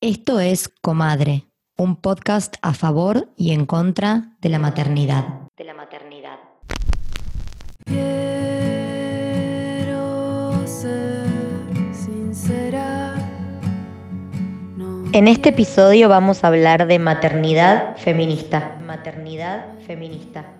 Esto es Comadre, un podcast a favor y en contra de la maternidad. De la maternidad. Quiero ser sincera. No En este episodio vamos a hablar de maternidad feminista. Maternidad feminista.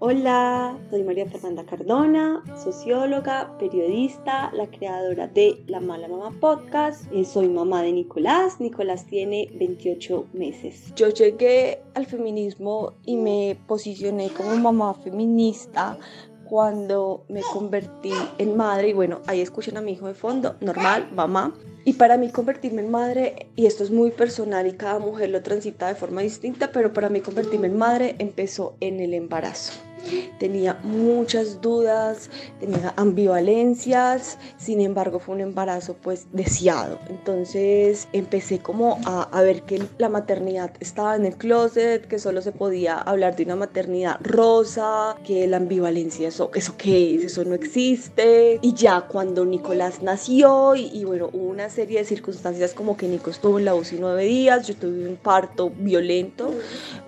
Hola, soy María Fernanda Cardona, socióloga, periodista, la creadora de La Mala Mamá Podcast. Eh, soy mamá de Nicolás. Nicolás tiene 28 meses. Yo llegué al feminismo y me posicioné como mamá feminista cuando me convertí en madre y bueno, ahí escuchan a mi hijo de fondo, normal, mamá. Y para mí convertirme en madre, y esto es muy personal y cada mujer lo transita de forma distinta, pero para mí convertirme en madre empezó en el embarazo. Tenía muchas dudas, tenía ambivalencias, sin embargo fue un embarazo pues deseado. Entonces empecé como a, a, ver que la maternidad estaba en el closet, que solo se podía hablar de una maternidad rosa, que la ambivalencia, eso, eso qué es, eso no existe. Y ya cuando Nicolás nació y, y bueno, hubo una serie de circunstancias como que Nico estuvo en la UCI nueve días, yo tuve un parto violento,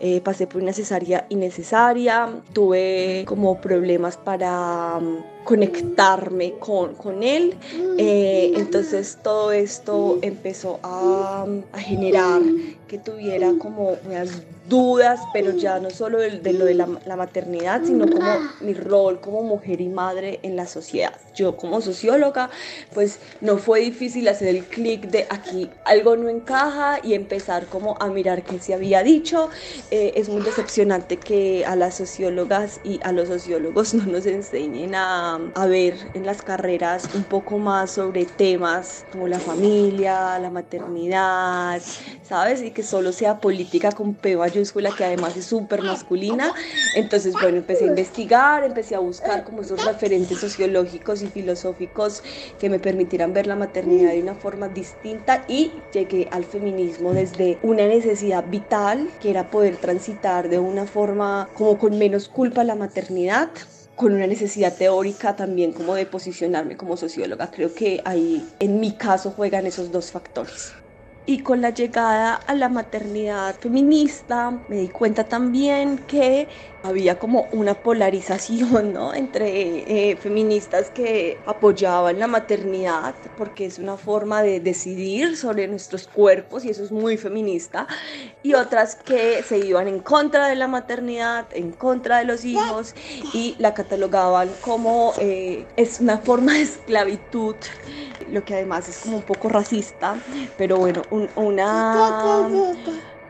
eh, pasé por una cesárea innecesaria, tuve como problemas para um, conectarme con, con él. Eh, entonces todo esto empezó a, a, generar que tuviera como unas dudas, pero ya no solo de, de lo de la, la, maternidad, sino como mi rol como mujer y madre en la sociedad. Yo como socióloga, pues no fue difícil hacer el clic de aquí algo no encaja y empezar como a mirar qué se había dicho. Eh, es muy decepcionante que a las sociólogas y a los sociólogos no nos enseñen a, a ver en las carreras un poco más sobre temas como la familia, la maternidad, ¿sabes? Y que solo sea política con P mayúscula, que además es súper masculina. Entonces, bueno, empecé a investigar, empecé a buscar como esos referentes sociológicos y filosóficos que me permitieran ver la maternidad de una forma distinta y llegué al feminismo desde una necesidad vital, que era poder transitar de una forma como con menos culpa la maternidad con una necesidad teórica también como de posicionarme como socióloga. Creo que ahí en mi caso juegan esos dos factores. Y con la llegada a la maternidad feminista me di cuenta también que había como una polarización ¿no? entre eh, feministas que apoyaban la maternidad porque es una forma de decidir sobre nuestros cuerpos y eso es muy feminista y otras que se iban en contra de la maternidad, en contra de los hijos y la catalogaban como eh, es una forma de esclavitud lo que además es como un poco racista pero bueno un, una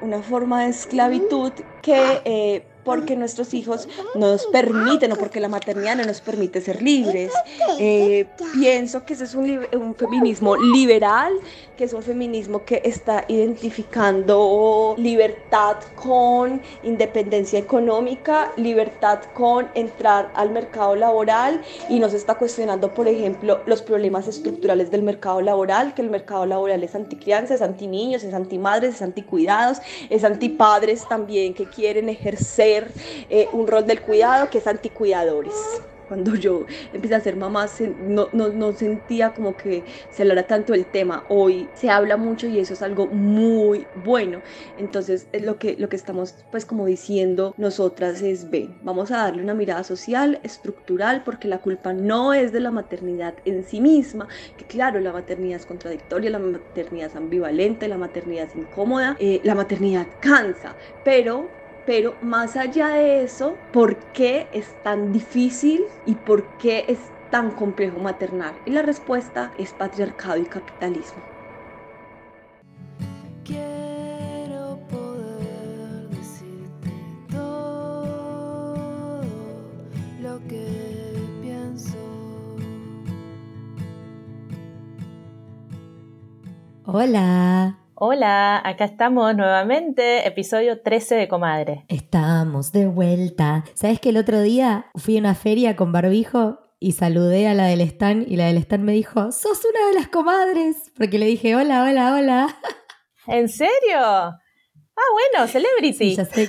una forma de esclavitud que eh, porque nuestros hijos nos permiten o porque la maternidad no nos permite ser libres. Eh, pienso que ese es un, un, feminismo liberal, que es un feminismo que está identificando libertad con independencia económica, libertad con entrar al mercado laboral y nos está cuestionando, por ejemplo, los problemas estructurales del mercado laboral, que el mercado laboral es anticrianza, es anti niños, es anti madres, es anti cuidados, es anti padres también que quieren ejercer eh, un rol del cuidado que es anticuidadores. Cuando yo empecé a ser mamá no, no, no, sentía como que se hablara tanto el tema. Hoy se habla mucho y eso es algo muy bueno. Entonces lo que, lo que estamos pues como diciendo nosotras es, ven, vamos a darle una mirada social, estructural, porque la culpa no es de la maternidad en sí misma, que claro, la maternidad es contradictoria, la maternidad es ambivalente, la maternidad es incómoda, eh, la maternidad cansa, pero pero más allá de eso, ¿por qué es tan difícil y por qué es tan complejo maternar? Y la respuesta es patriarcado y capitalismo. quiero poder decirte todo lo que pienso. Hola. Hola, acá estamos nuevamente, episodio 13 de Comadre. Estamos de vuelta. ¿Sabes que el otro día fui a una feria con barbijo y saludé a la del stand y la del stand me dijo, sos una de las comadres? Porque le dije, hola, hola, hola. ¿En serio? Ah, bueno, celebrity. Ya sé.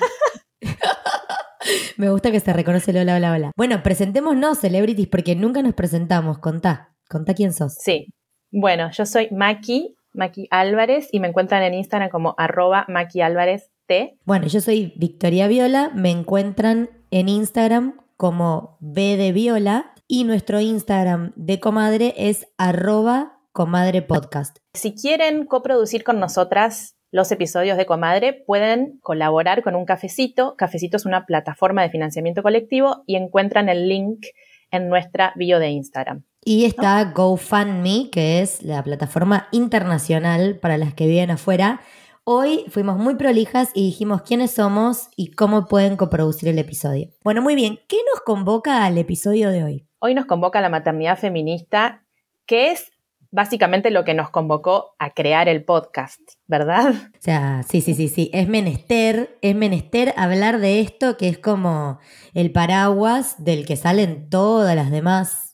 me gusta que se reconoce el hola, hola, hola. Bueno, presentémonos celebrities porque nunca nos presentamos. Contá, contá quién sos. Sí. Bueno, yo soy Maki, Maki Álvarez, y me encuentran en Instagram como arroba Maki Álvarez T. Bueno, yo soy Victoria Viola, me encuentran en Instagram como B de Viola y nuestro Instagram de comadre es arroba comadre podcast. Si quieren coproducir con nosotras los episodios de Comadre, pueden colaborar con un cafecito. Cafecito es una plataforma de financiamiento colectivo y encuentran el link en nuestra bio de Instagram. Y está GoFundMe, que es la plataforma internacional para las que viven afuera. Hoy fuimos muy prolijas y dijimos quiénes somos y cómo pueden coproducir el episodio. Bueno, muy bien. ¿Qué nos convoca al episodio de hoy? Hoy nos convoca la maternidad feminista, que es básicamente lo que nos convocó a crear el podcast, ¿verdad? O sea, sí, sí, sí, sí. Es menester, es menester hablar de esto que es como el paraguas del que salen todas las demás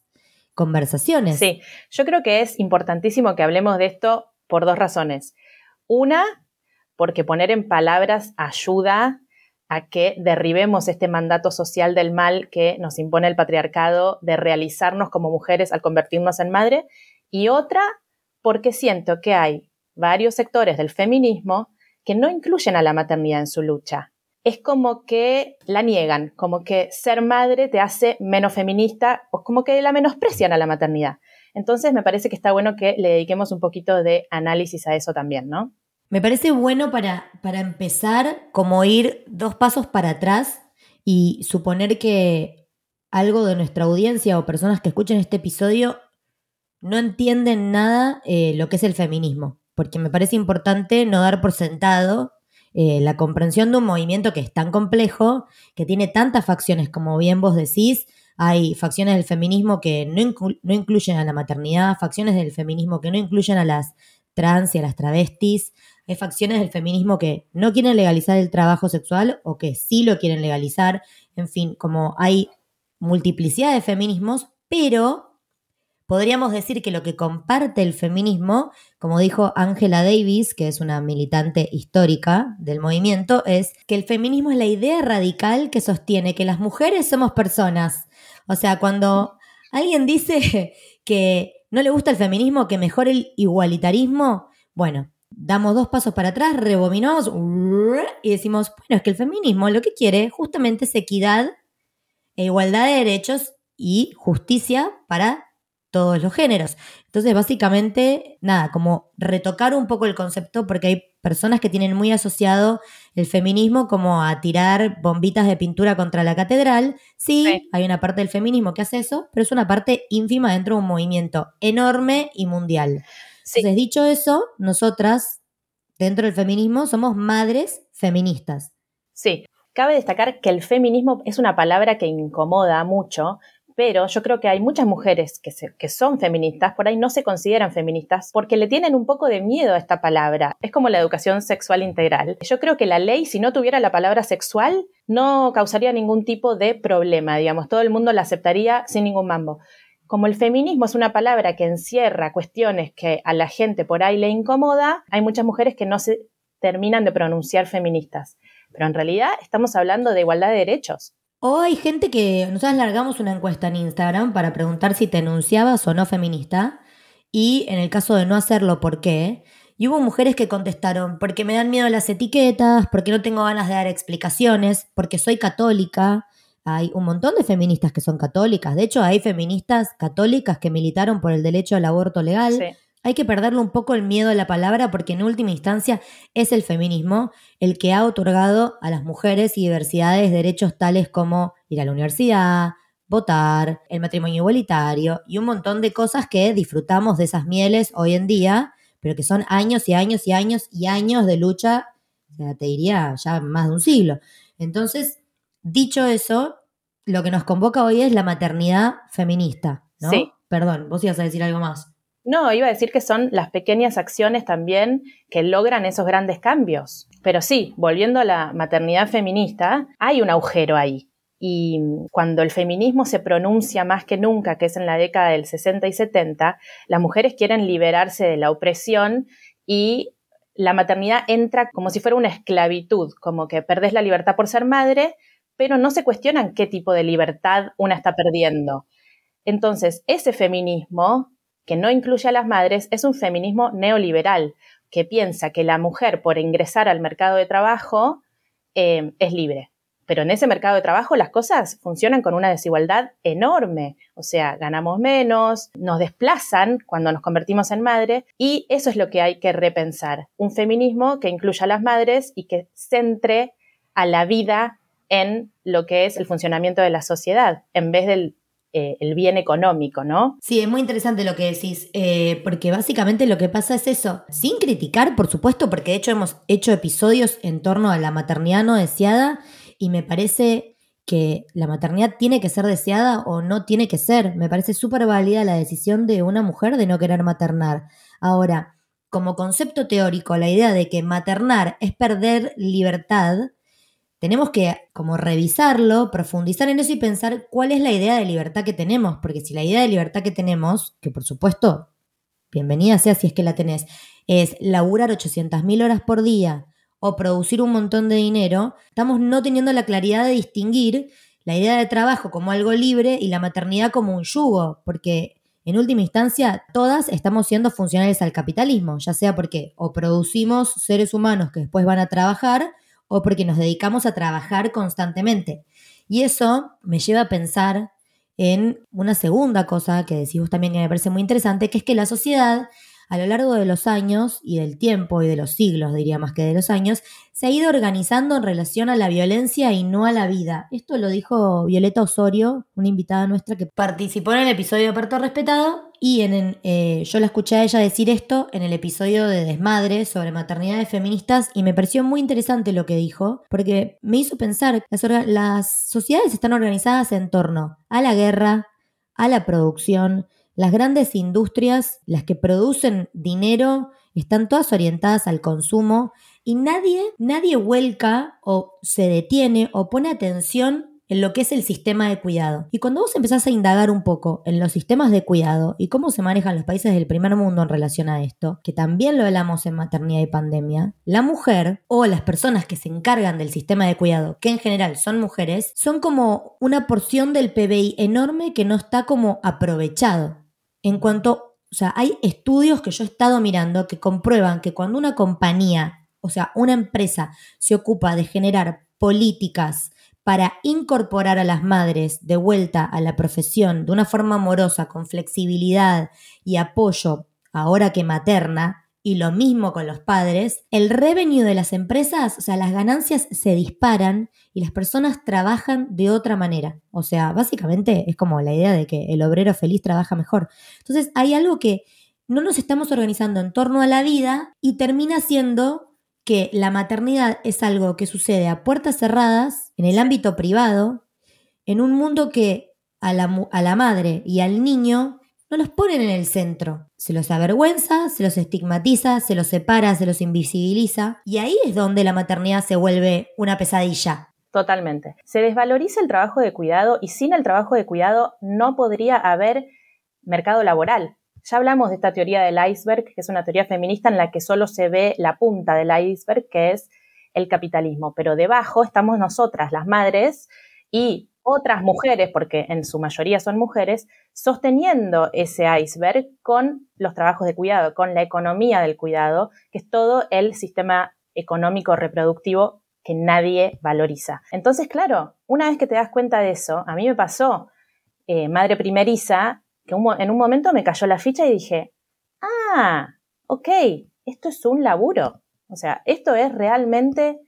conversaciones. Sí, yo creo que es importantísimo que hablemos de esto por dos razones. Una, porque poner en palabras ayuda a que derribemos este mandato social del mal que nos impone el patriarcado de realizarnos como mujeres al convertirnos en madre y otra porque siento que hay varios sectores del feminismo que no incluyen a la maternidad en su lucha. Es como que la niegan, como que ser madre te hace menos feminista o como que la menosprecian a la maternidad. Entonces me parece que está bueno que le dediquemos un poquito de análisis a eso también, ¿no? Me parece bueno para, para empezar como ir dos pasos para atrás y suponer que algo de nuestra audiencia o personas que escuchen este episodio no entienden nada eh, lo que es el feminismo, porque me parece importante no dar por sentado eh, la comprensión de un movimiento que es tan complejo, que tiene tantas facciones, como bien vos decís, hay facciones del feminismo que no, no incluyen a la maternidad, facciones del feminismo que no incluyen a las trans y a las travestis, hay facciones del feminismo que no quieren legalizar el trabajo sexual o que sí lo quieren legalizar, en fin, como hay multiplicidad de feminismos, pero podríamos decir que lo que comparte el feminismo, como dijo Angela Davis, que es una militante histórica del movimiento, es que el feminismo es la idea radical que sostiene que las mujeres somos personas. O sea, cuando alguien dice que no le gusta el feminismo, que mejor el igualitarismo, bueno, damos dos pasos para atrás, rebobinamos y decimos, bueno, es que el feminismo lo que quiere justamente es equidad e igualdad de derechos y justicia para todos los géneros. Entonces, básicamente, nada, como retocar un poco el concepto porque hay personas que tienen muy asociado el feminismo como a tirar bombitas de pintura contra la catedral. Sí, hay una parte del feminismo que hace eso, pero es una parte ínfima dentro de un movimiento enorme y mundial. Entonces, dicho eso, nosotras, dentro del feminismo, somos madres feministas. Sí, cabe destacar que el feminismo es una palabra que incomoda mucho pero yo creo que hay muchas mujeres que, son feministas, por ahí no se consideran feministas porque le tienen un poco de miedo a esta palabra. Es como la educación sexual integral. Yo creo que la ley, si no tuviera la palabra sexual, no causaría ningún tipo de problema, digamos, todo el mundo la aceptaría sin ningún mambo. Como el feminismo es una palabra que encierra cuestiones que a la gente por ahí le incomoda, hay muchas mujeres que no se terminan de pronunciar feministas. Pero en realidad estamos hablando de igualdad de derechos. O hay gente que nosotros largamos una encuesta en Instagram para preguntar si te enunciabas o no feminista y en el caso de no hacerlo, ¿por qué? Y hubo mujeres que contestaron, porque me dan miedo las etiquetas, porque no tengo ganas de dar explicaciones, porque soy católica. Hay un montón de feministas que son católicas. De hecho, hay feministas católicas que militaron por el derecho al aborto legal. Sí. Hay que perderle un poco el miedo a la palabra porque en última instancia es el feminismo el que ha otorgado a las mujeres y diversidades derechos tales como ir a la universidad, votar, el matrimonio igualitario y un montón de cosas que disfrutamos de esas mieles hoy en día, pero que son años y años y años y años de lucha, te diría ya más de un siglo. Entonces, dicho eso, lo que nos convoca hoy es la maternidad feminista, ¿no? Sí. Perdón, vos ibas a decir algo más. No, iba a decir que son las pequeñas acciones también que logran esos grandes cambios. Pero sí, volviendo a la maternidad feminista, hay un agujero ahí. Y cuando el feminismo se pronuncia más que nunca, que es en la década del 60 y 70, las mujeres quieren liberarse de la opresión y la maternidad entra como si fuera una esclavitud, como que perdés la libertad por ser madre, pero no se cuestionan qué tipo de libertad una está perdiendo. Entonces, ese feminismo que no incluye a las madres es un feminismo neoliberal, que piensa que la mujer por ingresar al mercado de trabajo eh, es libre. Pero en ese mercado de trabajo las cosas funcionan con una desigualdad enorme. O sea, ganamos menos, nos desplazan cuando nos convertimos en madre y eso es lo que hay que repensar. Un feminismo que incluya a las madres y que centre a la vida en lo que es el funcionamiento de la sociedad, en vez del eh, el bien económico, ¿no? Sí, es muy interesante lo que decís, eh, porque básicamente lo que pasa es eso, sin criticar, por supuesto, porque de hecho hemos hecho episodios en torno a la maternidad no deseada y me parece que la maternidad tiene que ser deseada o no tiene que ser. Me parece súper válida la decisión de una mujer de no querer maternar. Ahora, como concepto teórico, la idea de que maternar es perder libertad, tenemos que como revisarlo, profundizar en eso y pensar cuál es la idea de libertad que tenemos, porque si la idea de libertad que tenemos, que por supuesto, bienvenida sea si es que la tenés, es laburar 800.000 horas por día, o producir un montón de dinero, estamos no teniendo la claridad de distinguir la idea de trabajo como algo libre y la maternidad como un yugo, porque en última instancia todas estamos siendo funcionales al capitalismo, ya sea porque o producimos seres humanos que después van a trabajar o porque nos dedicamos a trabajar constantemente. Y eso me lleva a pensar en una segunda cosa que decimos también que me parece muy interesante, que es que la sociedad a lo largo de los años y del tiempo y de los siglos, diría más que de los años, se ha ido organizando en relación a la violencia y no a la vida. Esto lo dijo Violeta Osorio, una invitada nuestra que participó en el episodio de Respetado y en, eh, yo la escuché a ella decir esto en el episodio de Desmadre sobre maternidades feministas y me pareció muy interesante lo que dijo porque me hizo pensar, las, las sociedades están organizadas en torno a la guerra, a la producción, las grandes industrias, las que producen dinero, están todas orientadas al consumo y nadie, nadie vuelca o se detiene o pone atención en lo que es el sistema de cuidado. Y cuando vos empezás a indagar un poco en los sistemas de cuidado y cómo se manejan los países del primer mundo en relación a esto, que también lo hablamos en maternidad y pandemia, la mujer o las personas que se encargan del sistema de cuidado, que en general son mujeres, son como una porción del PBI enorme que no está como aprovechado. En cuanto, o sea, hay estudios que yo he estado mirando que comprueban que cuando una compañía, o sea, una empresa se ocupa de generar políticas para incorporar a las madres de vuelta a la profesión de una forma amorosa, con flexibilidad y apoyo, ahora que materna, y lo mismo con los padres, el revenue de las empresas, o sea, las ganancias se disparan y las personas trabajan de otra manera. O sea, básicamente es como la idea de que el obrero feliz trabaja mejor. Entonces, hay algo que no nos estamos organizando en torno a la vida y termina siendo que la maternidad es algo que sucede a puertas cerradas, en el ámbito privado, en un mundo que a la, a la madre y al niño no los ponen en el centro. Se los avergüenza, se los estigmatiza, se los separa, se los invisibiliza. Y ahí es donde la maternidad se vuelve una pesadilla. Totalmente. Se desvaloriza el trabajo de cuidado y sin el trabajo de cuidado no podría haber mercado laboral. Ya hablamos de esta teoría del iceberg, que es una teoría feminista en la que solo se ve la punta del iceberg, que es el capitalismo, pero debajo estamos nosotras, las madres, y otras mujeres, porque en su mayoría son mujeres, sosteniendo ese iceberg con los trabajos de cuidado, con la economía del cuidado, que es todo el sistema económico reproductivo que nadie valoriza. Entonces, claro, una vez que te das cuenta de eso, a mí me pasó, eh, madre primeriza, que en un momento me cayó la ficha y dije, ah, ok, esto es un laburo. O sea, esto es realmente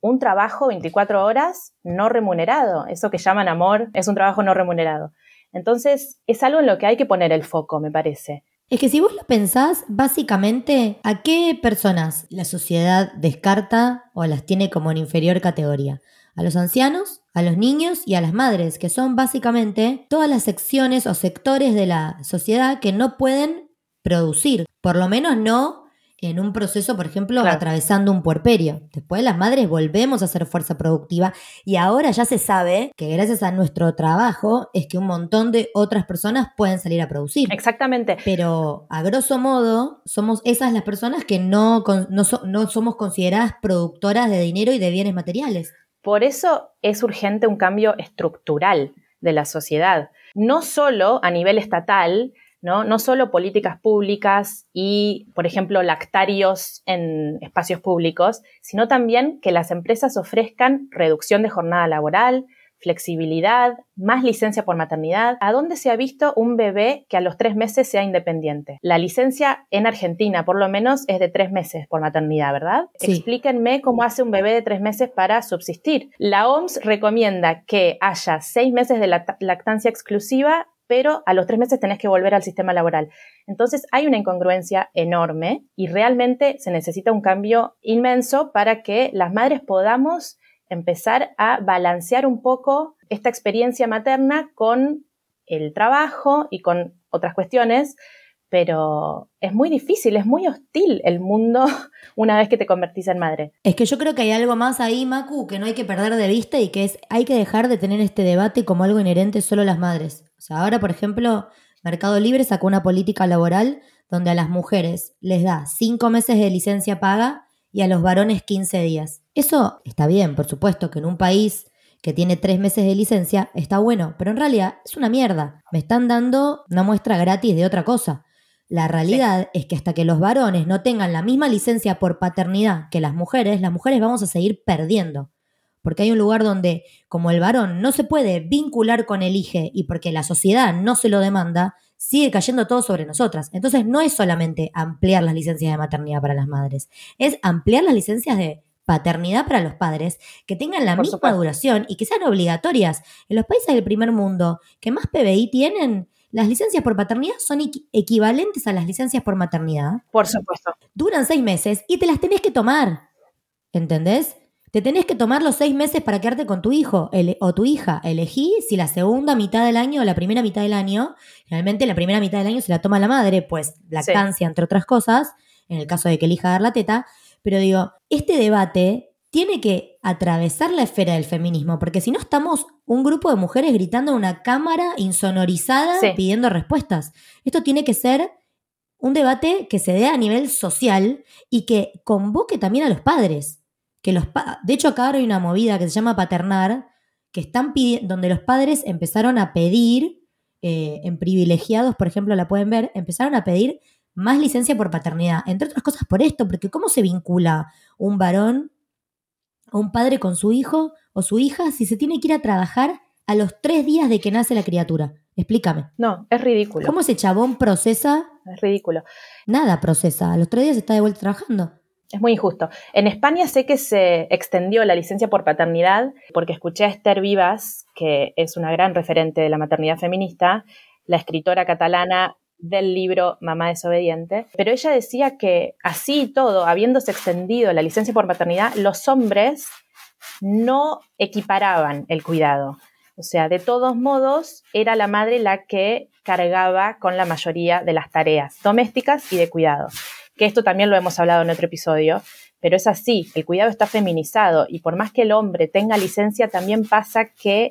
un trabajo 24 horas no remunerado. Eso que llaman amor es un trabajo no remunerado. Entonces, es algo en lo que hay que poner el foco, me parece. Es que si vos lo pensás, básicamente, ¿a qué personas la sociedad descarta o las tiene como en inferior categoría? A los ancianos, a los niños y a las madres, que son básicamente todas las secciones o sectores de la sociedad que no pueden producir, por lo menos no en un proceso, por ejemplo, atravesando un puerperio. Después las madres volvemos a hacer fuerza productiva y ahora ya se sabe que gracias a nuestro trabajo es que un montón de otras personas pueden salir a producir. Exactamente. Pero a grosso modo somos esas las personas que no, no, no somos consideradas productoras de dinero y de bienes materiales. Por eso es urgente un cambio estructural de la sociedad, no solo a nivel estatal, ¿no? No solo políticas públicas y, por ejemplo, lactarios en espacios públicos, sino también que las empresas ofrezcan reducción de jornada laboral, flexibilidad, más licencia por maternidad. ¿A dónde se ha visto un bebé que a los tres meses sea independiente? La licencia en Argentina, por lo menos, es de tres meses por maternidad, ¿verdad? Sí. Explíquenme cómo hace un bebé de tres meses para subsistir. La OMS recomienda que haya seis meses de lact- lactancia exclusiva pero a los tres meses tenés que volver al sistema laboral. Entonces hay una incongruencia enorme y realmente se necesita un cambio inmenso para que las madres podamos empezar a balancear un poco esta experiencia materna con el trabajo y con otras cuestiones, pero es muy difícil, es muy hostil el mundo una vez que te convertís en madre. Es que yo creo que hay algo más ahí, Macu, que no hay que perder de vista y que es, hay que dejar de tener este debate como algo inherente solo a las madres. O sea, ahora, por ejemplo, Mercado Libre sacó una política laboral donde a las mujeres les da cinco meses de licencia paga y a los varones 15 días. Eso está bien, por supuesto, que en un país que tiene tres meses de licencia está bueno, pero en realidad es una mierda. Me están dando una muestra gratis de otra cosa. La realidad es que hasta que los varones no tengan la misma licencia por paternidad que las mujeres, las mujeres vamos a seguir perdiendo. Porque hay un lugar donde, como el varón no se puede vincular con el hijo y porque la sociedad no se lo demanda, sigue cayendo todo sobre nosotras. Entonces no es solamente ampliar las licencias de maternidad para las madres, es ampliar las licencias de paternidad para los padres que tengan la Por misma supuesto. duración y que sean obligatorias. En los países del primer mundo que más PBI tienen, las licencias por paternidad son equi- equivalentes a las licencias por maternidad. Por supuesto. Duran seis meses y te las tenés que tomar. ¿Entendés? Te tenés que tomar los seis meses para quedarte con tu hijo ele- o tu hija. Elegí si la segunda mitad del año o la primera mitad del año. Realmente la primera mitad del año se la toma la madre, pues lactancia, entre otras cosas, en el caso de que elija dar la teta. Pero digo, este debate tiene que atravesar la esfera del feminismo, porque si no estamos un grupo de mujeres gritando a una cámara insonorizada Sí. pidiendo respuestas. Esto tiene que ser un debate que se dé a nivel social y que convoque también a los padres. Que los pa- de hecho, acá ahora hay una movida que se llama paternar, que están pidiendo, donde los padres empezaron a pedir, eh, en privilegiados, por ejemplo, la pueden ver, empezaron a pedir más licencia por paternidad. Entre otras cosas por esto, porque ¿cómo se vincula un varón o un padre con su hijo o su hija si se tiene que ir a trabajar a los tres días de que nace la criatura? Explícame. No, es ridículo. ¿Cómo ese chabón procesa? Es ridículo. Nada procesa. A los tres días está de vuelta trabajando. Es muy injusto. En España sé que se extendió la licencia por paternidad porque escuché a Esther Vivas, que es una gran referente de la maternidad feminista, la escritora catalana del libro Mamá desobediente, pero ella decía que así y todo, habiéndose extendido la licencia por maternidad, los hombres no equiparaban el cuidado. O sea, de todos modos, era la madre la que cargaba con la mayoría de las tareas domésticas y de cuidado que esto también lo hemos hablado en otro episodio, pero es así, el cuidado está feminizado y por más que el hombre tenga licencia, también pasa que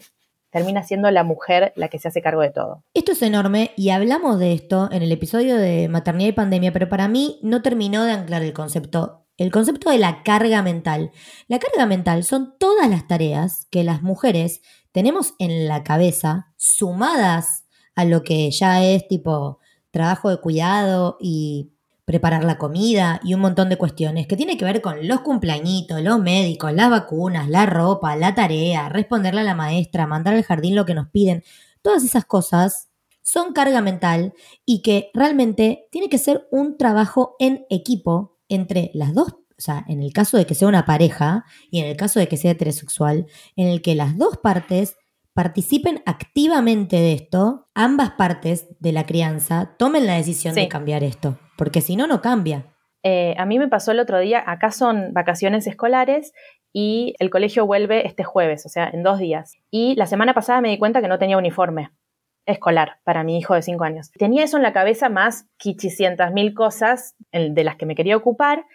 termina siendo la mujer la que se hace cargo de todo. Esto es enorme y hablamos de esto en el episodio de maternidad y pandemia, pero para mí no terminó de anclar el concepto. El concepto de la carga mental. La carga mental son todas las tareas que las mujeres tenemos en la cabeza, sumadas a lo que ya es tipo trabajo de cuidado y preparar la comida y un montón de cuestiones que tiene que ver con los cumpleañitos, los médicos, las vacunas, la ropa, la tarea, responderle a la maestra, mandar al jardín lo que nos piden. Todas esas cosas son carga mental y que realmente tiene que ser un trabajo en equipo entre las dos, o sea, en el caso de que sea una pareja y en el caso de que sea heterosexual, en el que las dos partes participen activamente de esto, ambas partes de la crianza tomen la decisión Sí. de cambiar esto, porque si no, no cambia. Eh, a mí me pasó el otro día, acá son vacaciones escolares y el colegio vuelve este jueves, o sea, en dos días. Y la semana pasada me di cuenta que no tenía uniforme escolar para mi hijo de cinco años. Tenía eso en la cabeza más quichicientas mil cosas de las que me quería ocupar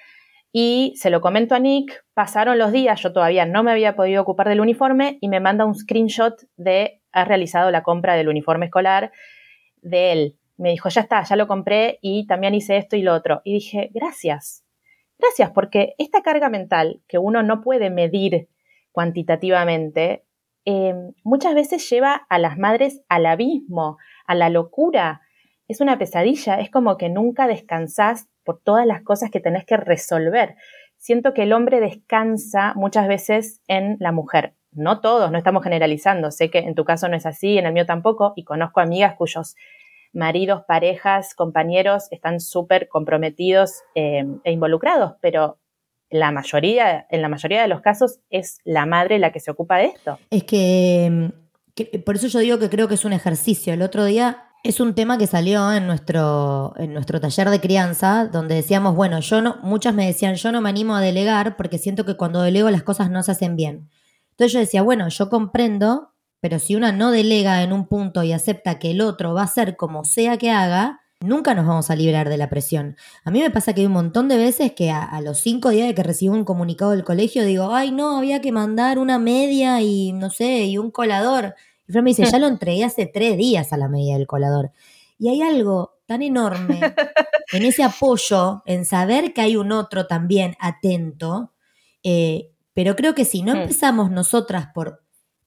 y se lo comento a Nick, pasaron los días, yo todavía no me había podido ocupar del uniforme y me manda un screenshot de ha realizado la compra del uniforme escolar de él. Me dijo, ya está, ya lo compré y también hice esto y lo otro. Y dije, gracias, gracias, porque esta carga mental que uno no puede medir cuantitativamente, eh, muchas veces lleva a las madres al abismo, a la locura. es una pesadilla, es como que nunca descansás por todas las cosas que tenés que resolver. Siento que el hombre descansa muchas veces en la mujer. No todos, no estamos generalizando. Sé que en tu caso no es así, en el mío tampoco, y conozco amigas cuyos maridos, parejas, compañeros están súper comprometidos eh, e involucrados, pero la mayoría, en la mayoría de los casos es la madre la que se ocupa de esto. Es que, que por eso yo digo que creo que es un ejercicio. El otro día es un tema que salió en nuestro, en nuestro taller de crianza, donde decíamos, bueno, yo no, muchas me decían, yo no me animo a delegar porque siento que cuando delego las cosas no se hacen bien. Entonces yo decía, bueno, yo comprendo, pero si una no delega en un punto y acepta que el otro va a hacer como sea que haga, nunca nos vamos a librar de la presión. A mí me pasa que hay un montón de veces que a, a los cinco días de que recibo un comunicado del colegio digo, ay no, había que mandar una media y no sé, y un colador. Y Fran me dice, ya lo entregué hace tres días a la medida del colador. Y hay algo tan enorme en ese apoyo, en saber que hay un otro también atento, eh, pero creo que si no Mm. empezamos nosotras por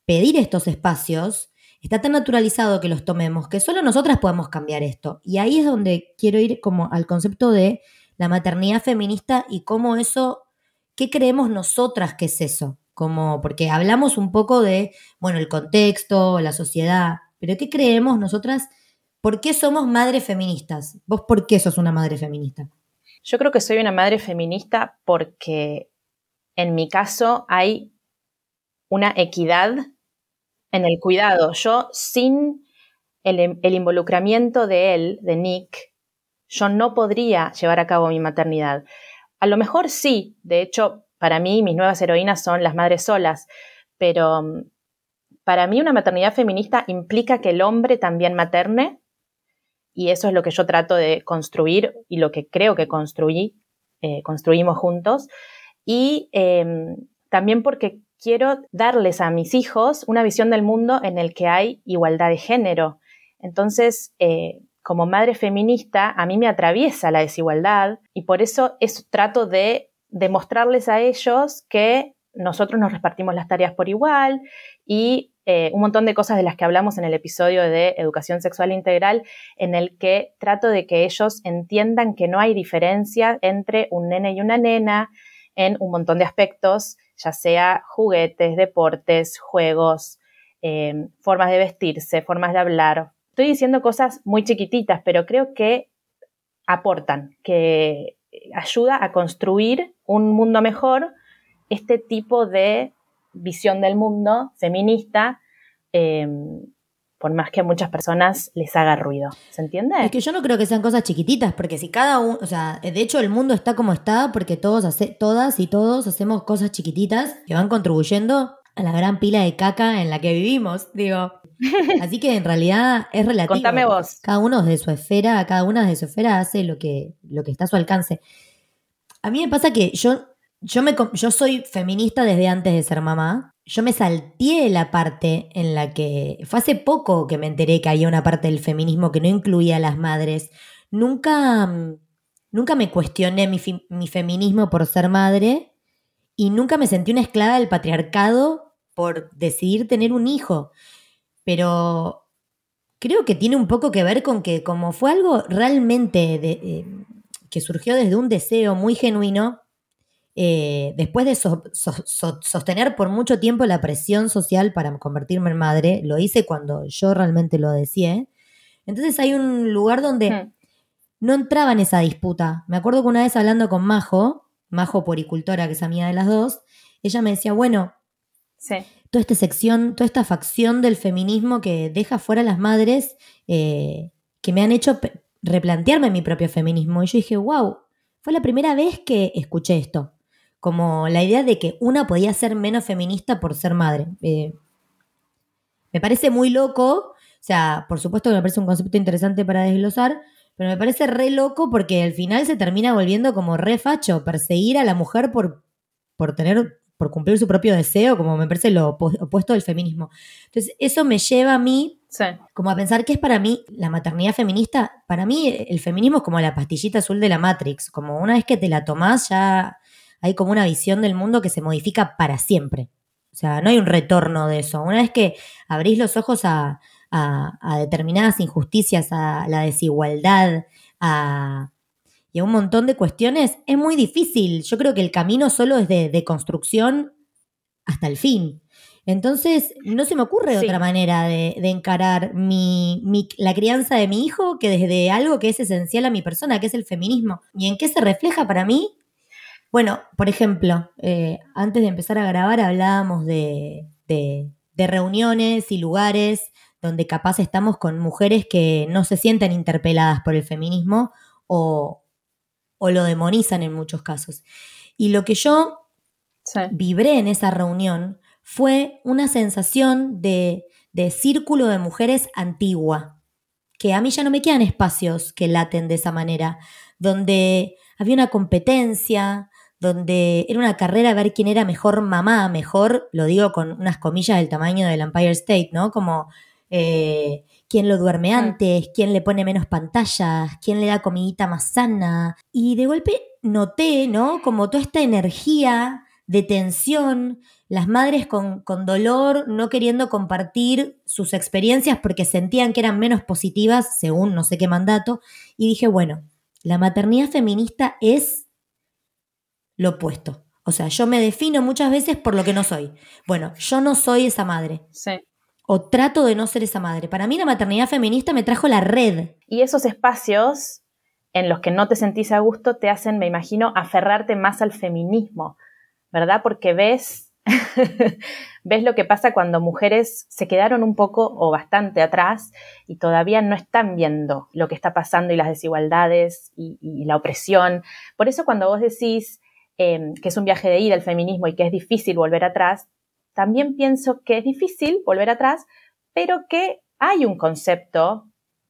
pedir estos espacios, está tan naturalizado que los tomemos que solo nosotras podemos cambiar esto. Y ahí es donde quiero ir como al concepto de la maternidad feminista y cómo eso, ¿qué creemos nosotras que es eso? Como, porque hablamos un poco de, bueno, el contexto, la sociedad, pero ¿qué creemos nosotras? ¿Por qué somos madres feministas? ¿Vos por qué sos una madre feminista? Yo creo que soy una madre feminista porque en mi caso hay una equidad en el cuidado. Yo sin el, el involucramiento de él, de Nick, yo no podría llevar a cabo mi maternidad. A lo mejor sí, de hecho, para mí mis nuevas heroínas son las madres solas, pero mm, para mí una maternidad feminista implica que el hombre también materne y eso es lo que yo trato de construir y lo que creo que eh, construimos juntos. Y eh, también porque quiero darles a mis hijos una visión del mundo en el que hay igualdad de género. Entonces, eh, como madre feminista, a mí me atraviesa la desigualdad y por eso es, trato de demostrarles a ellos que nosotros nos repartimos las tareas por igual y eh, un montón de cosas de las que hablamos en el episodio de educación sexual integral, en el que trato de que ellos entiendan que no hay diferencia entre un nene y una nena en un montón de aspectos, ya sea juguetes, deportes, juegos, eh, formas de vestirse, formas de hablar. Estoy diciendo cosas muy chiquititas, pero creo que aportan, que ayuda a construir un mundo mejor este tipo de visión del mundo feminista, eh, por más que a muchas personas les haga ruido. ¿Se entiende? Es que yo no creo que sean cosas chiquititas, porque si cada uno, o sea, de hecho el mundo está como está porque todos hace, todas y todos hacemos cosas chiquititas que van contribuyendo a la gran pila de caca en la que vivimos, digo. Así que en realidad es relativo. Contame vos. Cada uno de su esfera, cada una de su esfera hace lo que, lo que está a su alcance. A mí me pasa que yo, yo, me, yo soy feminista desde antes de ser mamá. Yo me salteé la parte en la que. Fue hace poco que me enteré que había una parte del feminismo que no incluía a las madres. Nunca. Nunca me cuestioné mi, mi feminismo por ser madre. Y nunca me sentí una esclava del patriarcado por decidir tener un hijo. Pero creo que tiene un poco que ver con que, como fue algo realmente eh, que surgió desde un deseo muy genuino, eh, después de so, so, so, sostener por mucho tiempo la presión social para convertirme en madre, lo hice cuando yo realmente lo deseé. Entonces hay un lugar donde Hmm. no entraba en esa disputa. Me acuerdo que una vez hablando con Majo, Majo poricultora, que es amiga de las dos, ella me decía, bueno, Sí. toda esta sección, toda esta facción del feminismo que deja fuera a las madres, eh, que me han hecho replantearme mi propio feminismo. Y yo dije, wow, fue la primera vez que escuché esto. Como la idea de que una podía ser menos feminista por ser madre. Eh, me parece muy loco, o sea, por supuesto que me parece un concepto interesante para desglosar, pero me parece re loco porque al final se termina volviendo como re facho, perseguir a la mujer por, por tener por cumplir su propio deseo, como me parece lo opu opuesto del feminismo. Entonces, eso me lleva a mí Sí. como a pensar que es para mí la maternidad feminista. Para mí, el feminismo es como la pastillita azul de la Matrix. Como una vez que te la tomás, ya hay como una visión del mundo que se modifica para siempre. O sea, no hay un retorno de eso. Una vez que abrís los ojos a, a, a determinadas injusticias, a la desigualdad, a, y a un montón de cuestiones, es muy difícil. Yo creo que el camino solo es de, de construcción hasta el fin. Entonces, no se me ocurre Sí. otra manera de, de encarar mi, mi- la crianza de mi hijo que desde algo que es esencial a mi persona, que es el feminismo. ¿Y en qué se refleja para mí? Bueno, por ejemplo, eh, antes de empezar a grabar hablábamos de, de- de reuniones y lugares donde capaz estamos con mujeres que no se sienten interpeladas por el feminismo o, o lo demonizan en muchos casos. Y lo que yo Sí. vibré en esa reunión fue una sensación de, de círculo de mujeres antigua, que a mí ya no me quedan espacios que laten de esa manera, donde había una competencia, donde era una carrera a ver quién era mejor mamá, mejor, lo digo con unas comillas del tamaño del Empire State, ¿no? Como eh, quién lo duerme antes, quién le pone menos pantallas, quién le da comidita más sana. Y de golpe noté, ¿no? Como toda esta energía de tensión, las madres con, con dolor, no queriendo compartir sus experiencias porque sentían que eran menos positivas, según no sé qué mandato, y dije, bueno, la maternidad feminista es lo opuesto. O sea, yo me defino muchas veces por lo que no soy. Bueno, yo no soy esa madre. Sí. O trato de no ser esa madre. Para mí la maternidad feminista me trajo la red. Y esos espacios en los que no te sentís a gusto te hacen, me imagino, aferrarte más al feminismo, ¿verdad? Porque ves, ves lo que pasa cuando mujeres se quedaron un poco o bastante atrás y todavía no están viendo lo que está pasando y las desigualdades y, y la opresión. Por eso cuando vos decís eh, que es un viaje de ida el feminismo y que es difícil volver atrás, también pienso que es difícil volver atrás, pero que hay un concepto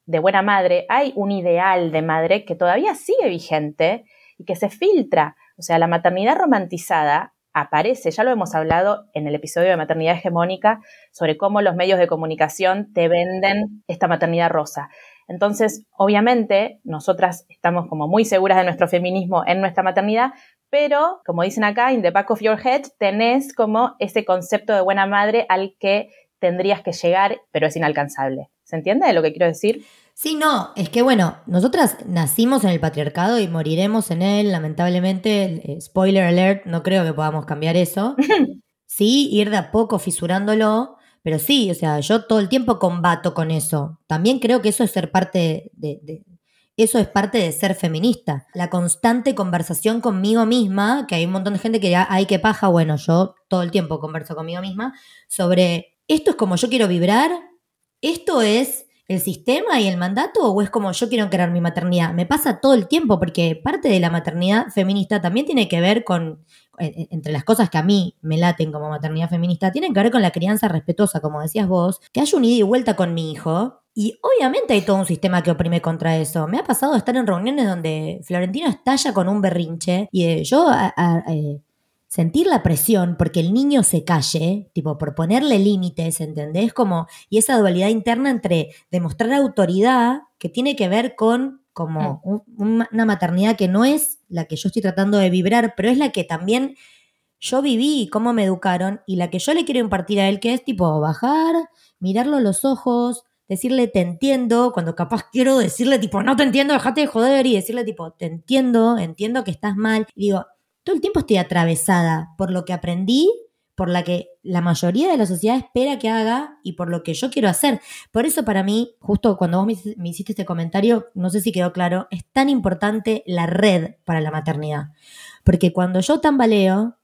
de buena madre, hay un ideal de madre que todavía sigue vigente y que se filtra. O sea, la maternidad romantizada aparece, ya lo hemos hablado en el episodio de maternidad hegemónica, sobre cómo los medios de comunicación te venden esta maternidad rosa. Entonces, obviamente, nosotras estamos como muy seguras de nuestro feminismo en nuestra maternidad, pero, como dicen acá, in the back of your head, tenés como ese concepto de buena madre al que tendrías que llegar, pero es inalcanzable. ¿Se entiende lo que quiero decir? Sí, no, es que bueno, nosotras nacimos en el patriarcado y moriremos en él, lamentablemente. eh, Spoiler alert, no creo que podamos cambiar eso. Sí, ir de a poco fisurándolo, pero sí, o sea, yo todo el tiempo combato con eso. También creo que eso es ser parte de, de- eso es parte de ser feminista. La constante conversación conmigo misma, que hay un montón de gente que dirá, ay, qué paja, bueno, yo todo el tiempo converso conmigo misma, sobre esto es como yo quiero vibrar, esto es el sistema y el mandato o es como yo quiero encarar mi maternidad. Me pasa todo el tiempo porque parte de la maternidad feminista también tiene que ver con, eh, entre las cosas que a mí me laten como maternidad feminista, tienen que ver con la crianza respetuosa, como decías vos, que haya un ida y vuelta con mi hijo. Y obviamente hay todo un sistema que oprime contra eso. Me ha pasado estar en reuniones donde Florentino estalla con un berrinche y eh, yo a- a- eh, sentir la presión porque el niño se calle, tipo por ponerle límites, ¿entendés? Como, y esa dualidad interna entre demostrar autoridad que tiene que ver con como un- un- una maternidad que no es la que yo estoy tratando de vibrar, pero es la que también yo viví y cómo me educaron y la que yo le quiero impartir a él, que es tipo bajar, mirarlo a los ojos, decirle te entiendo, cuando capaz quiero decirle tipo no te entiendo, déjate de joder y decirle tipo te entiendo, entiendo que estás mal. Y digo, todo el tiempo estoy atravesada por lo que aprendí, por la que la mayoría de la sociedad espera que haga y por lo que yo quiero hacer. Por eso para mí, justo cuando vos me hiciste este comentario, no sé si quedó claro, es tan importante la red para la maternidad. Porque cuando yo tambaleo,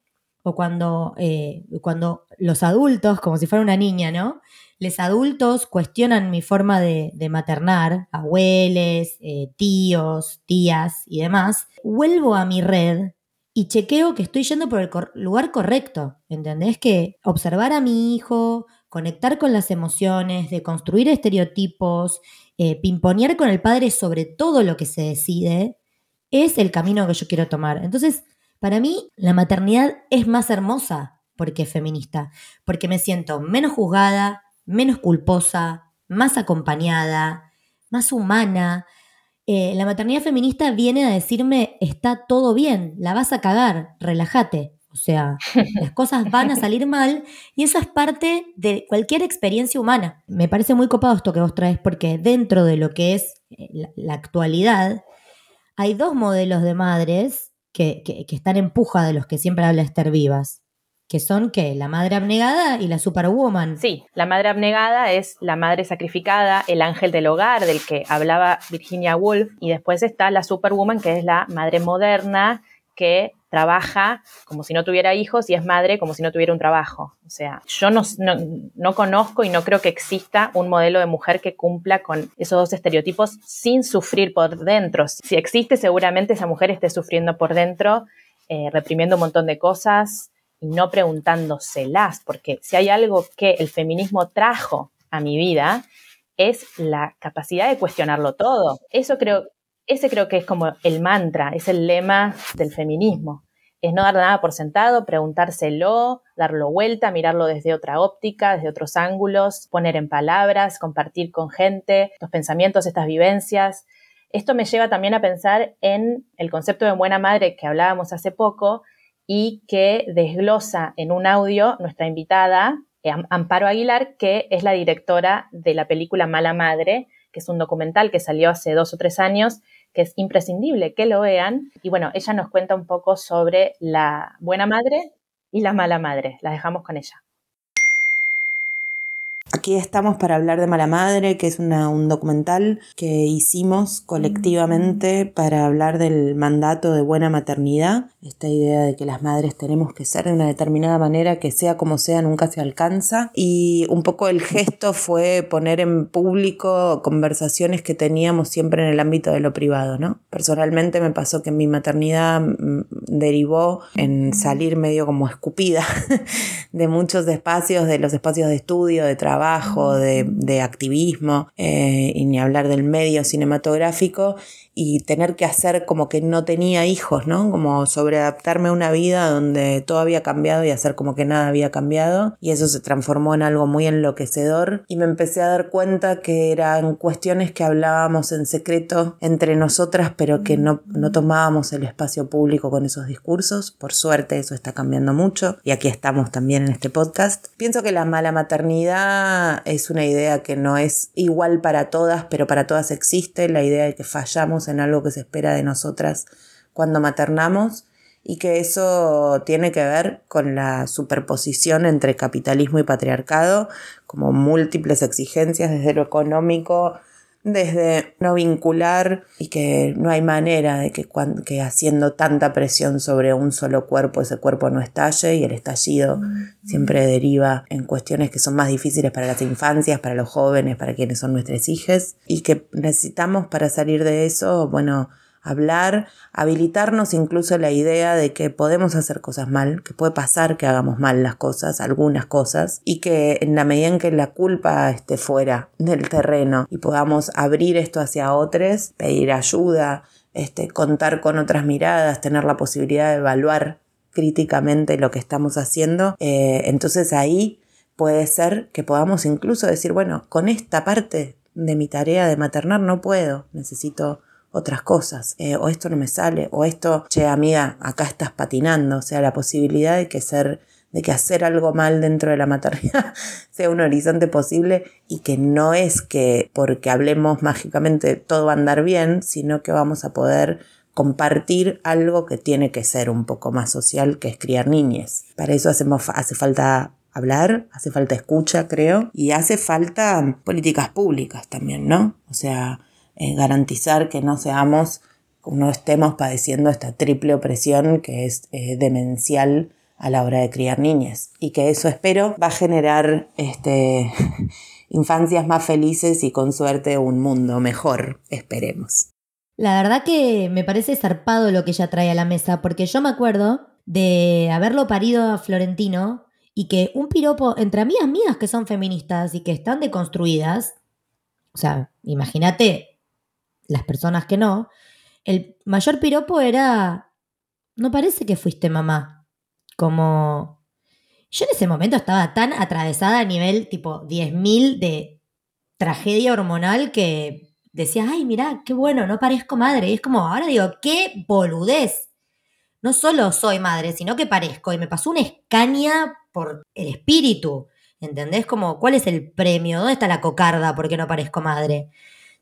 o cuando, eh, cuando los adultos, como si fuera una niña, ¿no? Les adultos cuestionan mi forma de, de maternar, abueles, eh, tíos, tías y demás, vuelvo a mi red y chequeo que estoy yendo por el lugar correcto, ¿entendés? Que observar a mi hijo, conectar con las emociones, de construir estereotipos, eh, pimponear con el padre sobre todo lo que se decide, es el camino que yo quiero tomar. Entonces, para mí, la maternidad es más hermosa porque es feminista, porque me siento menos juzgada, menos culposa, más acompañada, más humana. Eh, la maternidad feminista viene a decirme, está todo bien, la vas a cagar, relájate. O sea, las cosas van a salir mal y eso es parte de cualquier experiencia humana. Me parece muy copado esto que vos traes porque dentro de lo que es eh, la, la actualidad hay dos modelos de madres que, que- que están en puja de los que siempre habla Esther Vivas, que son que la madre abnegada y la superwoman. Sí, la madre abnegada es la madre sacrificada, el ángel del hogar del que hablaba Virginia Woolf, y después está la superwoman, que es la madre moderna que trabaja como si no tuviera hijos y es madre como si no tuviera un trabajo. O sea, yo no, no, no conozco y no creo que exista un modelo de mujer que cumpla con esos dos estereotipos sin sufrir por dentro. Si existe, seguramente esa mujer esté sufriendo por dentro, eh, reprimiendo un montón de cosas, y no preguntándoselas, porque si hay algo que el feminismo trajo a mi vida es la capacidad de cuestionarlo todo. Eso creo, ese creo que es como el mantra, es el lema del feminismo. Es no dar nada por sentado, preguntárselo, darlo vuelta, mirarlo desde otra óptica, desde otros ángulos, poner en palabras, compartir con gente los pensamientos, estas vivencias. Esto me lleva también a pensar en el concepto de buena madre que hablábamos hace poco, y que desglosa en un audio nuestra invitada, Amparo Aguilar, que es la directora de la película Mala Madre, que es un documental que salió hace dos o tres años, que es imprescindible que lo vean. Y bueno, ella nos cuenta un poco sobre la buena madre y la mala madre. La dejamos con ella. Aquí estamos para hablar de Mala Madre, que es una- un documental que hicimos colectivamente para hablar del mandato de buena maternidad, esta idea de que las madres tenemos que ser de una determinada manera, que sea como sea, nunca se alcanza. Y un poco el gesto fue poner en público conversaciones que teníamos siempre en el ámbito de lo privado, ¿no? Personalmente me pasó que mi maternidad mm, derivó en salir medio como escupida de muchos espacios, de los espacios de estudio, de trabajo, de, de activismo, eh, y ni hablar del medio cinematográfico, y tener que hacer como que no tenía hijos, ¿no? Como sobreadaptarme a una vida donde todo había cambiado y hacer como que nada había cambiado, y eso se transformó en algo muy enloquecedor, y me empecé a dar cuenta que eran cuestiones que hablábamos en secreto entre nosotras, pero que no, no tomábamos el espacio público con esos discursos. Por suerte eso está cambiando mucho, y aquí estamos también en este podcast. Pienso que la mala maternidad es una idea que no es igual para todas, pero para todas existe, la idea de que fallamos en algo que se espera de nosotras cuando maternamos y que eso tiene que ver con la superposición entre capitalismo y patriarcado, como múltiples exigencias desde lo económico, desde no vincular y que no hay manera de que, que haciendo tanta presión sobre un solo cuerpo ese cuerpo no estalle y el estallido siempre deriva en cuestiones que son más difíciles para las infancias, para los jóvenes, para quienes son nuestros hijos y que necesitamos para salir de eso, bueno, hablar, habilitarnos incluso la idea de que podemos hacer cosas mal, que puede pasar que hagamos mal las cosas, algunas cosas, y que en la medida en que la culpa esté fuera del terreno y podamos abrir esto hacia otros, pedir ayuda, este, contar con otras miradas, tener la posibilidad de evaluar críticamente lo que estamos haciendo, eh, entonces ahí puede ser que podamos incluso decir, bueno, con esta parte de mi tarea de maternar no puedo, necesito otras cosas, eh, o esto no me sale, o esto, che amiga, acá estás patinando, o sea, la posibilidad de que ser, de que hacer algo mal dentro de la maternidad sea un horizonte posible y que no es que porque hablemos mágicamente todo va a andar bien, sino que vamos a poder compartir algo que tiene que ser un poco más social, que es criar niñes. Para eso hacemos, hace falta hablar, hace falta escucha, creo, y hace falta políticas públicas también, ¿no? O sea, eh, garantizar que no seamos, no estemos padeciendo esta triple opresión que es eh, demencial a la hora de criar niñas y que eso espero va a generar este, infancias más felices y con suerte un mundo mejor, esperemos. La verdad que me parece zarpado lo que ella trae a la mesa, porque yo me acuerdo de haberlo parido a Florentino y que un piropo entre amigas mías que son feministas y que están deconstruidas, o sea, imagínate las personas que no, el mayor piropo era, no parece que fuiste mamá, como... Yo en ese momento estaba tan atravesada a nivel tipo 10.000 de tragedia hormonal que decía, ay, mirá, qué bueno, no parezco madre. Y es como, ahora digo, qué boludez. no solo soy madre, sino que parezco. Y me pasó una escaña por el espíritu. ¿Entendés? Como, ¿cuál es el premio? ¿Dónde está la cocarda? ¿Por qué no parezco madre?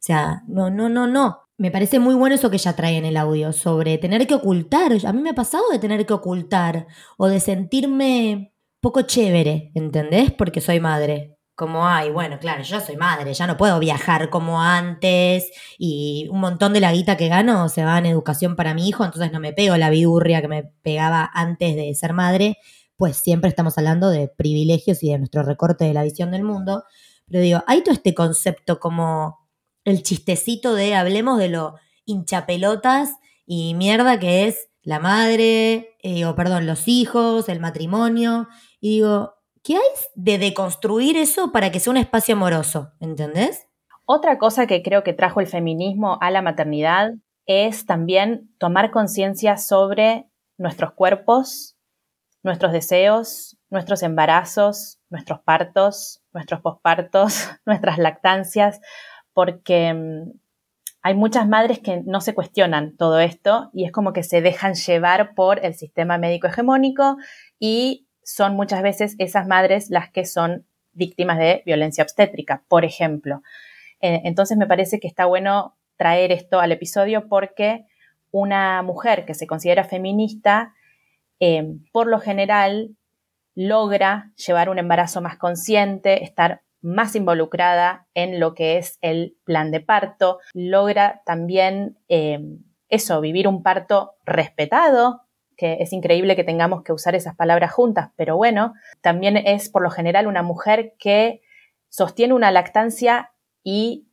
Sea, no, no, no, no. Me parece muy bueno eso que ella trae en el audio, sobre tener que ocultar. A mí me ha pasado de tener que ocultar o de sentirme poco chévere, ¿entendés? Porque soy madre. Como, ay, bueno, claro, yo soy madre, ya no puedo viajar como antes y un montón de la guita que gano se va en educación para mi hijo, entonces no me pego la vidurria que me pegaba antes de ser madre, pues siempre estamos hablando de privilegios y de nuestro recorte de la visión del mundo. Pero digo, hay todo este concepto como el chistecito de hablemos de lo hinchapelotas y mierda que es la madre, eh, o perdón, los hijos, el matrimonio. Y digo, ¿qué hay de deconstruir eso para que sea un espacio amoroso? ¿Entendés? Otra cosa que creo que trajo el feminismo a la maternidad es también tomar conciencia sobre nuestros cuerpos, nuestros deseos, nuestros embarazos, nuestros partos, nuestros pospartos, nuestras lactancias, porque mm, hay muchas madres que no se cuestionan todo esto y es como que se dejan llevar por el sistema médico hegemónico y son muchas veces esas madres las que son víctimas de violencia obstétrica, por ejemplo. Eh, entonces me parece que está bueno traer esto al episodio porque una mujer que se considera feminista, eh, por lo general, logra llevar un embarazo más consciente, estar más involucrada en lo que es el plan de parto, logra también eh, eso, vivir un parto respetado, que es increíble que tengamos que usar esas palabras juntas, pero bueno, también es por lo general una mujer que sostiene una lactancia y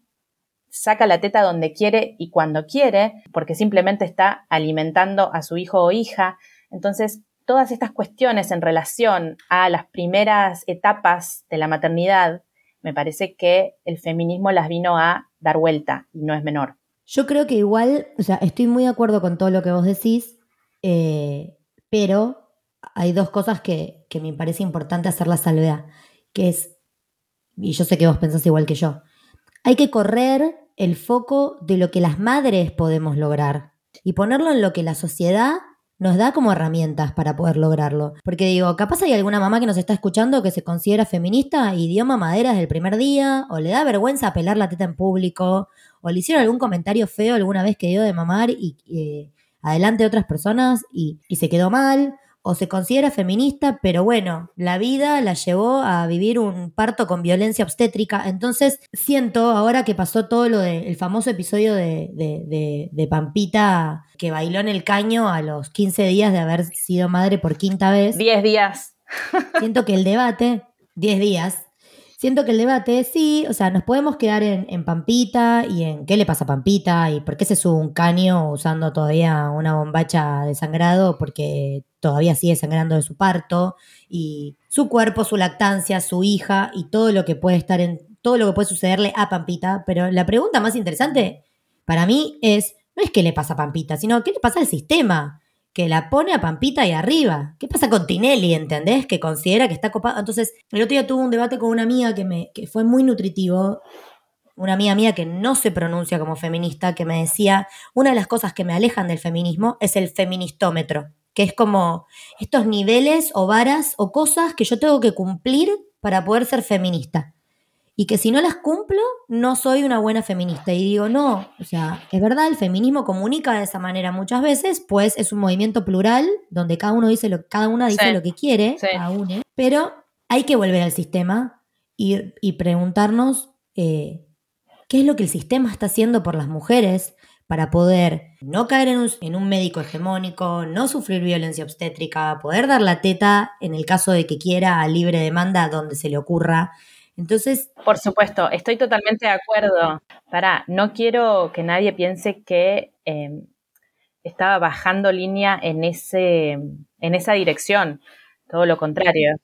saca la teta donde quiere y cuando quiere, porque simplemente está alimentando a su hijo o hija. Entonces, todas estas cuestiones en relación a las primeras etapas de la maternidad, me parece que el feminismo las vino a dar vuelta y no es menor. Yo creo que igual, o sea, estoy muy de acuerdo con todo lo que vos decís, eh, pero hay dos cosas que, que me parece importante hacer la salvedad, que es, y yo sé que vos pensás igual que yo, hay que correr el foco de lo que las madres podemos lograr y ponerlo en lo que la sociedad nos da como herramientas para poder lograrlo. Porque digo, capaz hay alguna mamá que nos está escuchando que se considera feminista y dio mamadera desde el primer día, o le da vergüenza pelar la teta en público, o le hicieron algún comentario feo alguna vez que dio de mamar y, eh, adelante de otras personas y, se quedó mal, o se considera feminista, pero bueno, la vida la llevó a vivir un parto con violencia obstétrica. Entonces siento, ahora que pasó todo lo del famoso episodio de, de, de, Pampita que bailó en el caño a los 15 días de haber sido madre por quinta vez. 10 días. Siento que el debate, 10 días, siento que el debate sí, o sea, nos podemos quedar en, Pampita y en qué le pasa a Pampita y por qué se sube un caño usando todavía una bombacha de sangrado porque todavía sigue sangrando de su parto y su cuerpo, su lactancia, su hija y todo lo que puede estar en todo lo que puede sucederle a Pampita, pero la pregunta más interesante para mí es no es qué le pasa a Pampita, sino qué le pasa al sistema que la pone a Pampita ahí arriba. ¿Qué pasa con Tinelli, entendés? Que considera que está copado. Entonces, el otro día tuve un debate con una amiga que, me, que fue muy nutritivo. Una amiga mía que no se pronuncia como feminista, que me decía, una de las cosas que me alejan del feminismo es el feministómetro, que es como estos niveles o varas o cosas que yo tengo que cumplir para poder ser feminista y que si no las cumplo, no soy una buena feminista. Y digo, no, o sea, es verdad, el feminismo comunica de esa manera muchas veces, pues es un movimiento plural, donde cada uno dice lo, cada una dice lo que quiere, pero hay que volver al sistema y, y preguntarnos eh, qué es lo que el sistema está haciendo por las mujeres para poder no caer en un, en un médico hegemónico, no sufrir violencia obstétrica, poder dar la teta en el caso de que quiera a libre demanda donde se le ocurra entonces... Por supuesto, estoy totalmente de acuerdo. Para, no quiero que nadie piense que em, estaba bajando línea en, ese, en esa dirección. Todo lo contrario.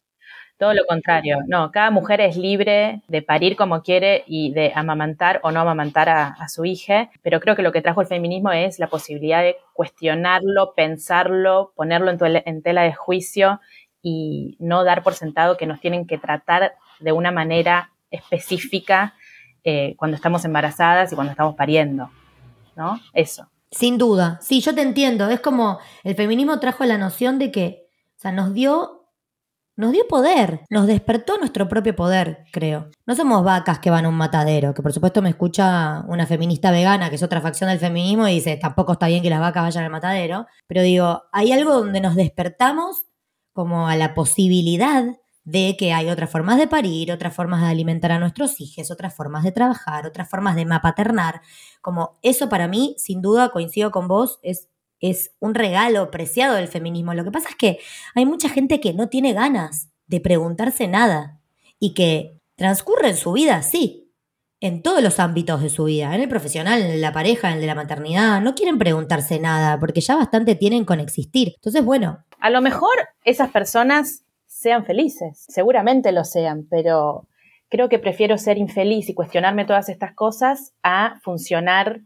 Todo lo contrario. No, cada mujer es libre de parir como quiere y de amamantar o no amamantar a, su hija, pero creo que lo que trajo el feminismo es la posibilidad de cuestionarlo, pensarlo, ponerlo en, en tela de juicio y no dar por sentado que nos tienen que tratar de una manera específica eh, cuando estamos embarazadas y cuando estamos pariendo, ¿no? Eso. Sin duda. Sí, yo te entiendo. Es como el feminismo trajo la noción de que, o sea, nos dio nos dio poder, nos despertó nuestro propio poder, creo. No somos vacas que van a un matadero, que por supuesto me escucha una feminista vegana, que es otra facción del feminismo, y dice, tampoco está bien que las vacas vayan al matadero, pero digo, hay algo donde nos despertamos como a la posibilidad de que hay otras formas de parir, otras formas de alimentar a nuestros hijos, otras formas de trabajar, otras formas de mapaternar. Como eso para mí, sin duda, coincido con vos, es es un regalo preciado del feminismo. Lo que pasa es que hay mucha gente que no tiene ganas de preguntarse nada y que transcurre en su vida, sí, en todos los ámbitos de su vida, en el profesional, en la pareja, en el de la maternidad, no quieren preguntarse nada porque ya bastante tienen con existir. Entonces, bueno. A lo mejor esas personas sean felices, seguramente lo sean, pero creo que prefiero ser infeliz y cuestionarme todas estas cosas a funcionar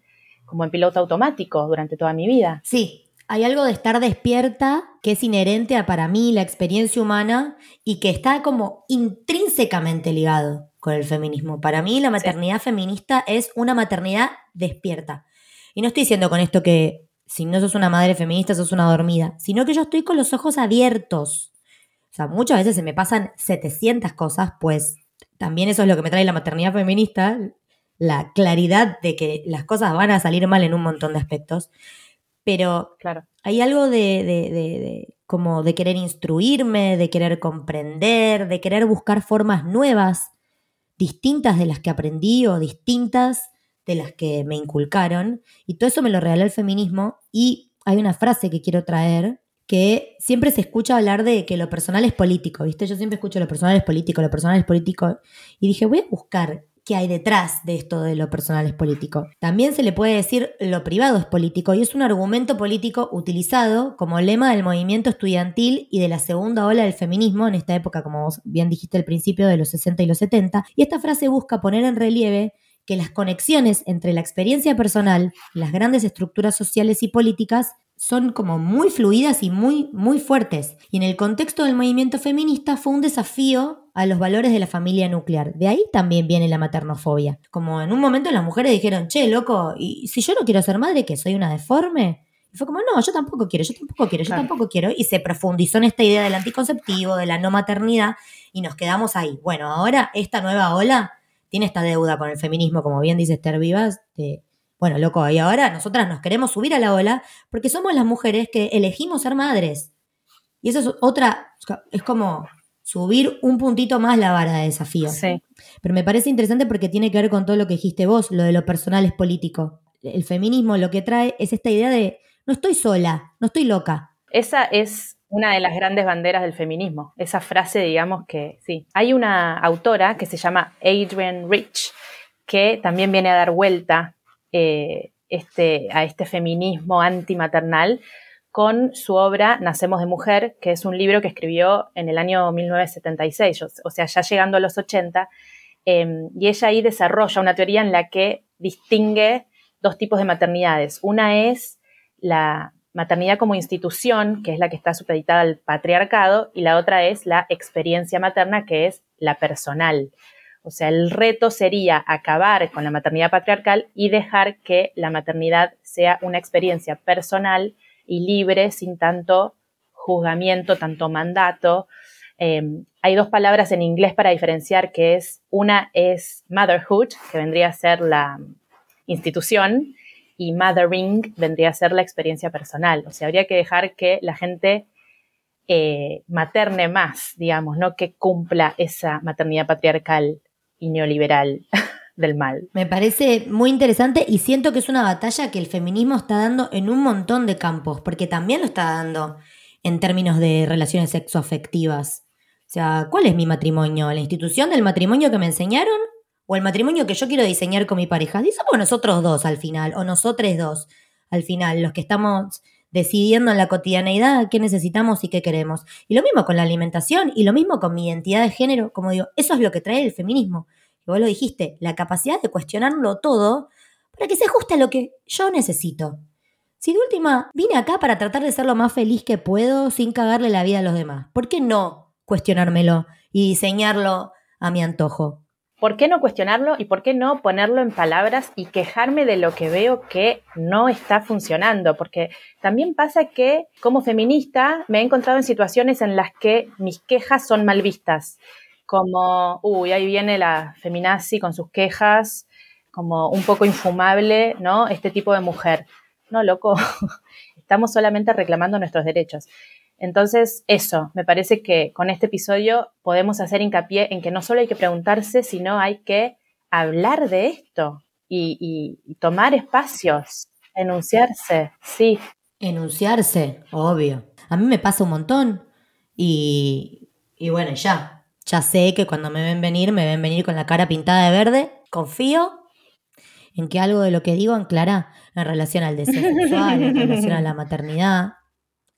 como en piloto automático durante toda mi vida. Sí, hay algo de estar despierta que es inherente a para mí la experiencia humana y que está como intrínsecamente ligado con el feminismo. Para mí la maternidad feminista es una maternidad despierta. Y no estoy diciendo con esto que si no sos una madre feminista sos una dormida, sino que yo estoy con los ojos abiertos. O sea, muchas veces se me pasan 700 cosas, pues también eso es lo que me trae la maternidad feminista, la claridad de que las cosas van a salir mal en un montón de aspectos, pero claro. hay algo de, de, de, como de querer instruirme, de querer comprender, de querer buscar formas nuevas, distintas de las que aprendí o distintas de las que me inculcaron, y todo eso me lo regaló el feminismo, y hay una frase que quiero traer, que siempre se escucha hablar de que lo personal es político, ¿viste? Yo siempre escucho lo personal es político, lo personal es político, y dije, voy a buscar qué hay detrás de esto de lo personal es político. También se le puede decir lo privado es político y es un argumento político utilizado como lema del movimiento estudiantil y de la segunda ola del feminismo en esta época, como vos bien dijiste al principio, de los 60 y los 70. Y esta frase busca poner en relieve que las conexiones entre la experiencia personal, las grandes estructuras sociales y políticas son como muy fluidas y muy, muy fuertes. Y en el contexto del movimiento feminista fue un desafío a los valores de la familia nuclear. De ahí también viene la maternofobia. Como en un momento las mujeres dijeron, che, loco, ¿y si yo no quiero ser madre, que soy una deforme? Y fue como, no, yo tampoco quiero, yo tampoco quiero, yo tampoco quiero. Y se profundizó en esta idea del anticonceptivo, de la no maternidad, y nos quedamos ahí. Bueno, ahora esta nueva ola tiene esta deuda con el feminismo, como bien dice Esther Vivas, de bueno, loco, y ahora nosotras nos queremos subir a la ola porque somos las mujeres que elegimos ser madres. Y eso es otra, es como subir un puntito más la vara de desafío. Sí. Pero me parece interesante porque tiene que ver con todo lo que dijiste vos, lo de lo personal es político. El feminismo lo que trae es esta idea de no estoy sola, no estoy loca. Esa es una de las grandes banderas del feminismo. Esa frase, digamos que sí. Hay una autora que se llama Adrienne Rich, que también viene a dar vuelta eh, este, a este feminismo antimaternal con su obra Nacemos de Mujer, que es un libro que escribió en el año 1976, o sea, ya llegando a los 80, em, y ella ahí desarrolla una teoría en la que distingue dos tipos de maternidades. Una es la maternidad como institución, que es la que está supeditada al patriarcado, y la otra es la experiencia materna, que es la personal. O sea, el reto sería acabar con la maternidad patriarcal y dejar que la maternidad sea una experiencia personal y libre, sin tanto juzgamiento, tanto mandato. Em, hay dos palabras en inglés para diferenciar que es, una es motherhood, que vendría a ser la institución, y mothering vendría a ser la experiencia personal. O sea, habría que dejar que la gente eh, materne más, digamos, no que cumpla esa maternidad patriarcal y neoliberal del mal. Me parece muy interesante y siento que es una batalla que el feminismo está dando en un montón de campos, porque también lo está dando en términos de relaciones sexoafectivas. O sea, ¿cuál es mi matrimonio? ¿La institución del matrimonio que me enseñaron? ¿O el matrimonio que yo quiero diseñar con mi pareja? Y somos nosotros dos al final, o nosotros dos al final, los que estamos decidiendo en la cotidianeidad qué necesitamos y qué queremos. Y lo mismo con la alimentación y lo mismo con mi identidad de género, como digo, eso es lo que trae el feminismo. Y vos lo dijiste, la capacidad de cuestionarlo todo para que se ajuste a lo que yo necesito. Si de última vine acá para tratar de ser lo más feliz que puedo sin cagarle la vida a los demás, ¿por qué no cuestionármelo y diseñarlo a mi antojo? ¿Por qué no cuestionarlo y por qué no ponerlo en palabras y quejarme de lo que veo que no está funcionando? Porque también pasa que como feminista me he encontrado en situaciones en las que mis quejas son mal vistas, como, uy, ahí viene la feminazi con sus quejas, como un poco infumable, ¿no? Este tipo de mujer. No, loco, estamos solamente reclamando nuestros derechos. Entonces, eso, me parece que con este episodio podemos hacer hincapié en que no solo hay que preguntarse, sino hay que hablar de esto y, y tomar espacios, enunciarse, sí. Enunciarse, obvio. A mí me pasa un montón y, y bueno, ya. Ya sé que cuando me ven venir, me ven venir con la cara pintada de verde. Confío en que algo de lo que digo anclará en relación al deseo sexual, en relación a la maternidad.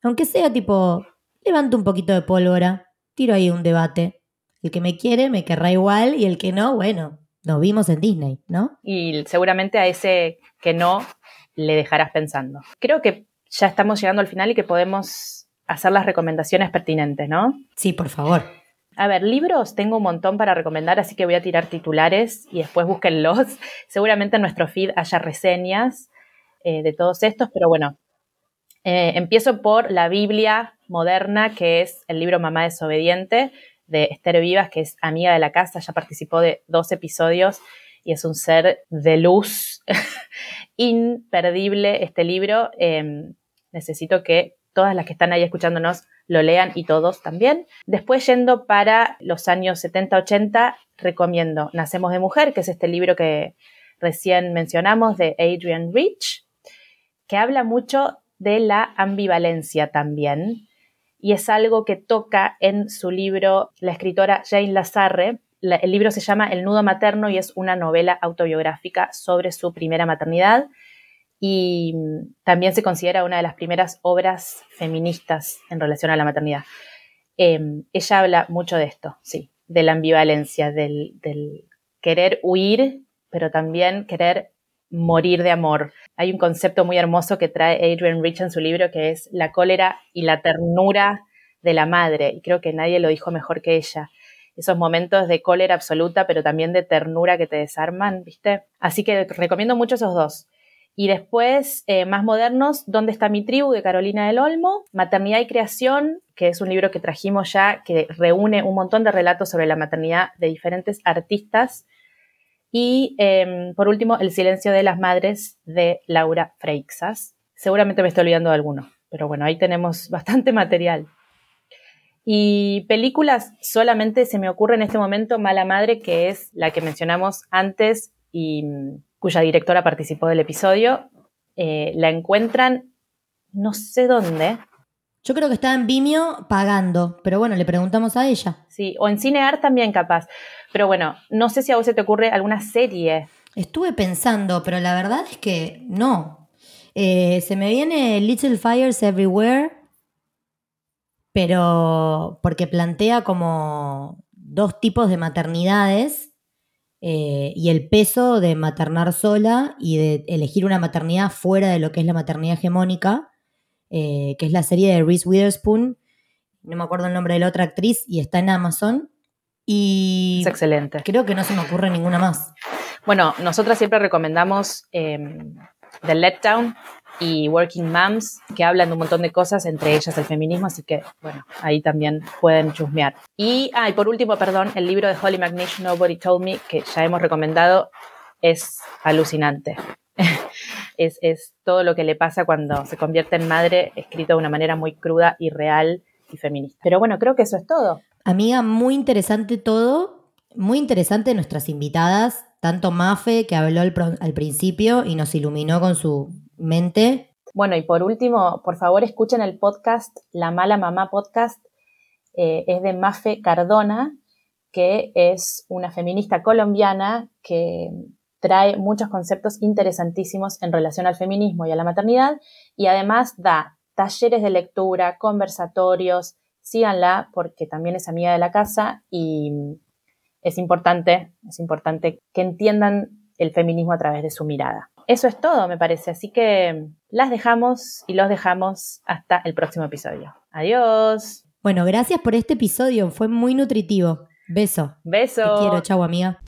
Aunque sea tipo, levanto un poquito de pólvora, tiro ahí un debate. El que me quiere me querrá igual y el que no, bueno, nos vimos en Disney, ¿no? Y seguramente a ese que no le dejarás pensando. Creo que ya estamos llegando al final y que podemos hacer las recomendaciones pertinentes, ¿no? Sí, por favor. A ver, libros tengo un montón para recomendar, así que voy a tirar titulares y después búsquenlos. Seguramente en nuestro feed haya reseñas eh, de todos estos, pero bueno, eh, empiezo por la Biblia moderna, que es el libro Mamá desobediente de Esther Vivas, que es amiga de la casa, ya participó de dos episodios y es un ser de luz imperdible este libro. Eh, necesito que todas las que están ahí escuchándonos lo lean y todos también. Después, yendo para los años 70-80, recomiendo Nacemos de Mujer, que es este libro que recién mencionamos de Adrian Rich, que habla mucho de la ambivalencia también. Y es algo que toca en su libro la escritora Jane Lazarre. el libro se llama El nudo materno y es una novela autobiográfica sobre su primera maternidad y también se considera una de las primeras obras feministas en relación a la maternidad. Em, ella habla mucho de esto, sí, de la ambivalencia, del, del, querer huir, pero también querer morir de amor. Hay un concepto muy hermoso que trae Adrian Rich en su libro que es la cólera y la ternura de la madre, y creo que nadie lo dijo mejor que ella. Esos momentos de cólera absoluta, pero también de ternura que te desarman, ¿viste? Así que recomiendo mucho esos dos. Y después, eh, más modernos, ¿Dónde está mi tribu? de Carolina del Olmo, Maternidad y Creación, que es un libro que trajimos ya, que reúne un montón de relatos sobre la maternidad de diferentes artistas. Y em, por último, El silencio de las madres de Laura Freixas. Seguramente me estoy olvidando de alguno, pero bueno, ahí tenemos bastante material. Y películas, solamente se me ocurre en este momento Mala Madre, que es la que mencionamos antes y cuya directora participó del episodio. Eh, la encuentran no sé dónde. Yo creo que está en Vimeo pagando, pero bueno, le preguntamos a ella. Sí, o en Cinear también capaz. Pero bueno, no sé si a vos se te ocurre alguna serie. Estuve pensando, pero la verdad es que no. Eh, se me viene Little Fires Everywhere, pero porque plantea como dos tipos de maternidades eh, y el peso de maternar sola y de elegir una maternidad fuera de lo que es la maternidad hegemónica, eh, que es la serie de Reese Witherspoon, no me acuerdo el nombre de la otra actriz, y está en Amazon. Y Es excelente. creo que no se me ocurre ninguna más. Bueno, nosotras siempre recomendamos eh, The Letdown y Working Moms, que hablan de un montón de cosas, entre ellas el feminismo, así que, bueno, ahí también pueden chusmear. Y, ah, y por último, perdón, el libro de Holly McNish, Nobody Told Me, que ya hemos recomendado, es alucinante. es, es todo lo que le pasa cuando se convierte en madre, escrito de una manera muy cruda y real y feminista. Pero bueno, creo que eso es todo. Amiga, muy interesante todo. Muy interesante nuestras invitadas, tanto Mafe, que habló al principio y nos iluminó con su mente. Bueno, y por último, por favor escuchen el podcast La Mala Mamá Podcast. Eh, es de Mafe Cardona, que es una feminista colombiana que trae muchos conceptos interesantísimos en relación al feminismo y a la maternidad y además da talleres de lectura, conversatorios. Síganla porque también es amiga de la casa y es importante, es importante que entiendan el feminismo a través de su mirada. Eso es todo, me parece. Así que las dejamos y los dejamos hasta el próximo episodio. Adiós. Bueno, gracias por este episodio. Fue muy nutritivo. Beso. Beso. Te quiero. Chau, amiga.